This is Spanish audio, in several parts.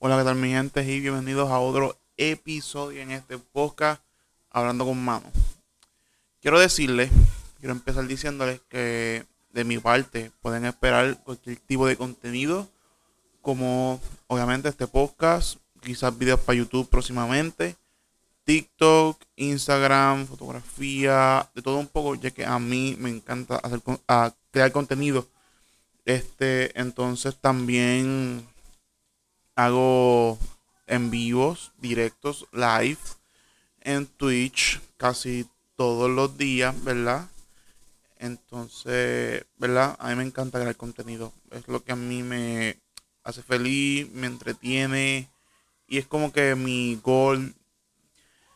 Hola, ¿qué tal mi gente? Y bienvenidos a otro episodio en este podcast Hablando con Mano. Quiero decirles, quiero empezar diciéndoles que de mi parte pueden esperar cualquier tipo de contenido, como obviamente este podcast, quizás videos para YouTube próximamente, TikTok, Instagram, fotografía, de todo un poco, ya que a mí me encanta hacer, a crear contenido. Este, entonces también hago en vivos, directos, live en Twitch casi todos los días, ¿verdad? Entonces, ¿verdad? A mí me encanta crear contenido. Es lo que a mí me hace feliz, me entretiene. Y es como que mi gol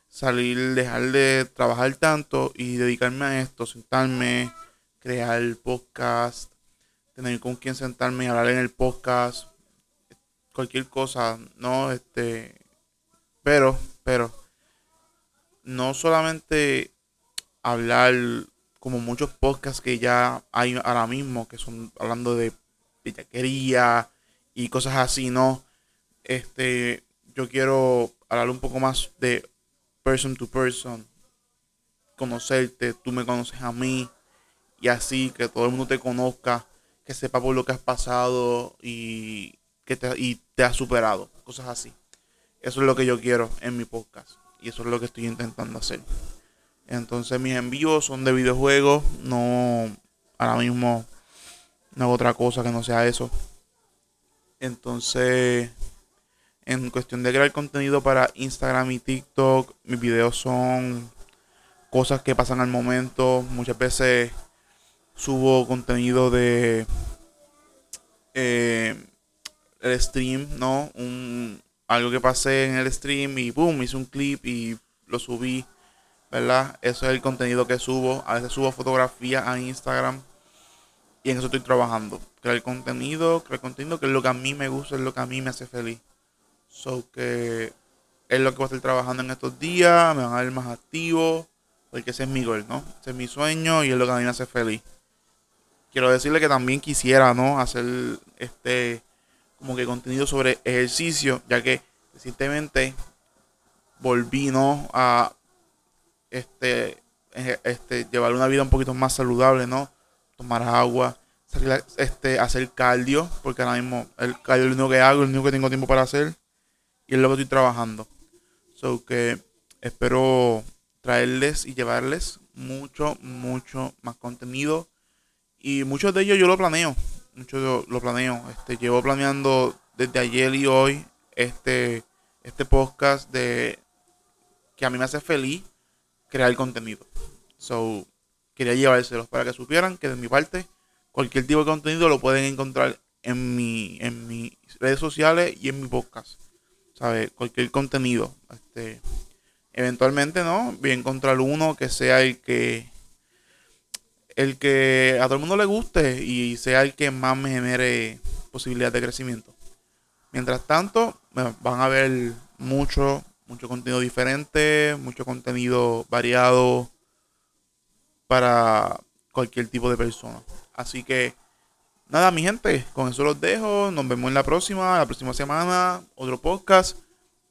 salir, dejar de trabajar tanto y dedicarme a esto, sentarme, crear podcast, tener con quien sentarme y hablar en el podcast, cualquier cosa, no, este, pero, pero, no solamente hablar como muchos podcasts que ya hay ahora mismo, que son hablando de pillaquería y cosas así, no, este, yo quiero hablar un poco más de person to person, conocerte, tú me conoces a mí y así que todo el mundo te conozca, que sepa por lo que has pasado y que te, y te has superado, cosas así. Eso es lo que yo quiero en mi podcast y eso es lo que estoy intentando hacer. Entonces mis envíos son de videojuegos, no ahora mismo no hago otra cosa que no sea eso. Entonces en cuestión de crear contenido para Instagram y TikTok, mis videos son cosas que pasan al momento. Muchas veces subo contenido de eh, el stream, ¿no? Un, algo que pasé en el stream y boom, hice un clip y lo subí, ¿verdad? Eso es el contenido que subo. A veces subo fotografías a Instagram y en eso estoy trabajando. Crear contenido, crear contenido que es lo que a mí me gusta, es lo que a mí me hace feliz. So que es lo que voy a estar trabajando en estos días, me van a ver más activo, porque ese es mi gol, ¿no? Ese es mi sueño y es lo que a mí me hace feliz. Quiero decirle que también quisiera, ¿no? Hacer este como que contenido sobre ejercicio, ya que recientemente volví, ¿no? A este, este, llevar una vida un poquito más saludable, ¿no? Tomar agua, este, hacer cardio, porque ahora mismo el cardio es lo único que hago, el único que tengo tiempo para hacer y es lo que estoy trabajando. So que espero traerles y llevarles mucho, mucho más contenido. Y muchos de ellos yo lo planeo. Muchos lo planeo. Este, llevo planeando desde ayer y hoy este, este podcast de que a mí me hace feliz crear contenido. So, quería llevárselos para que supieran que de mi parte, cualquier tipo de contenido lo pueden encontrar en mi, en mis redes sociales y en mi podcast. Cualquier contenido. Este, eventualmente, ¿no? Voy a encontrar uno que sea el que el que a todo el mundo le guste y sea el que más me genere posibilidades de crecimiento. Mientras tanto, van a ver mucho, mucho contenido diferente, mucho contenido variado para cualquier tipo de persona. Así que nada, mi gente, con eso los dejo. Nos vemos en la próxima, la próxima semana, otro podcast.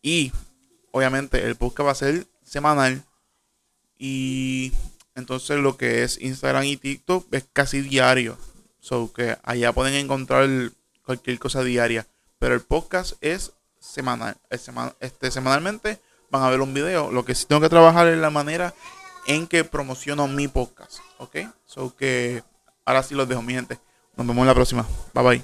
Y obviamente el podcast va a ser semanal. Y entonces lo que es Instagram y TikTok es casi diario. So que allá pueden encontrar cualquier cosa diaria. Pero el podcast es semanal. este, semanalmente van a ver un video. Lo que sí tengo que trabajar es la manera en que promociono mi podcast. ¿Ok? So que ahora sí los dejo, mi gente. Nos vemos en la próxima. Bye bye.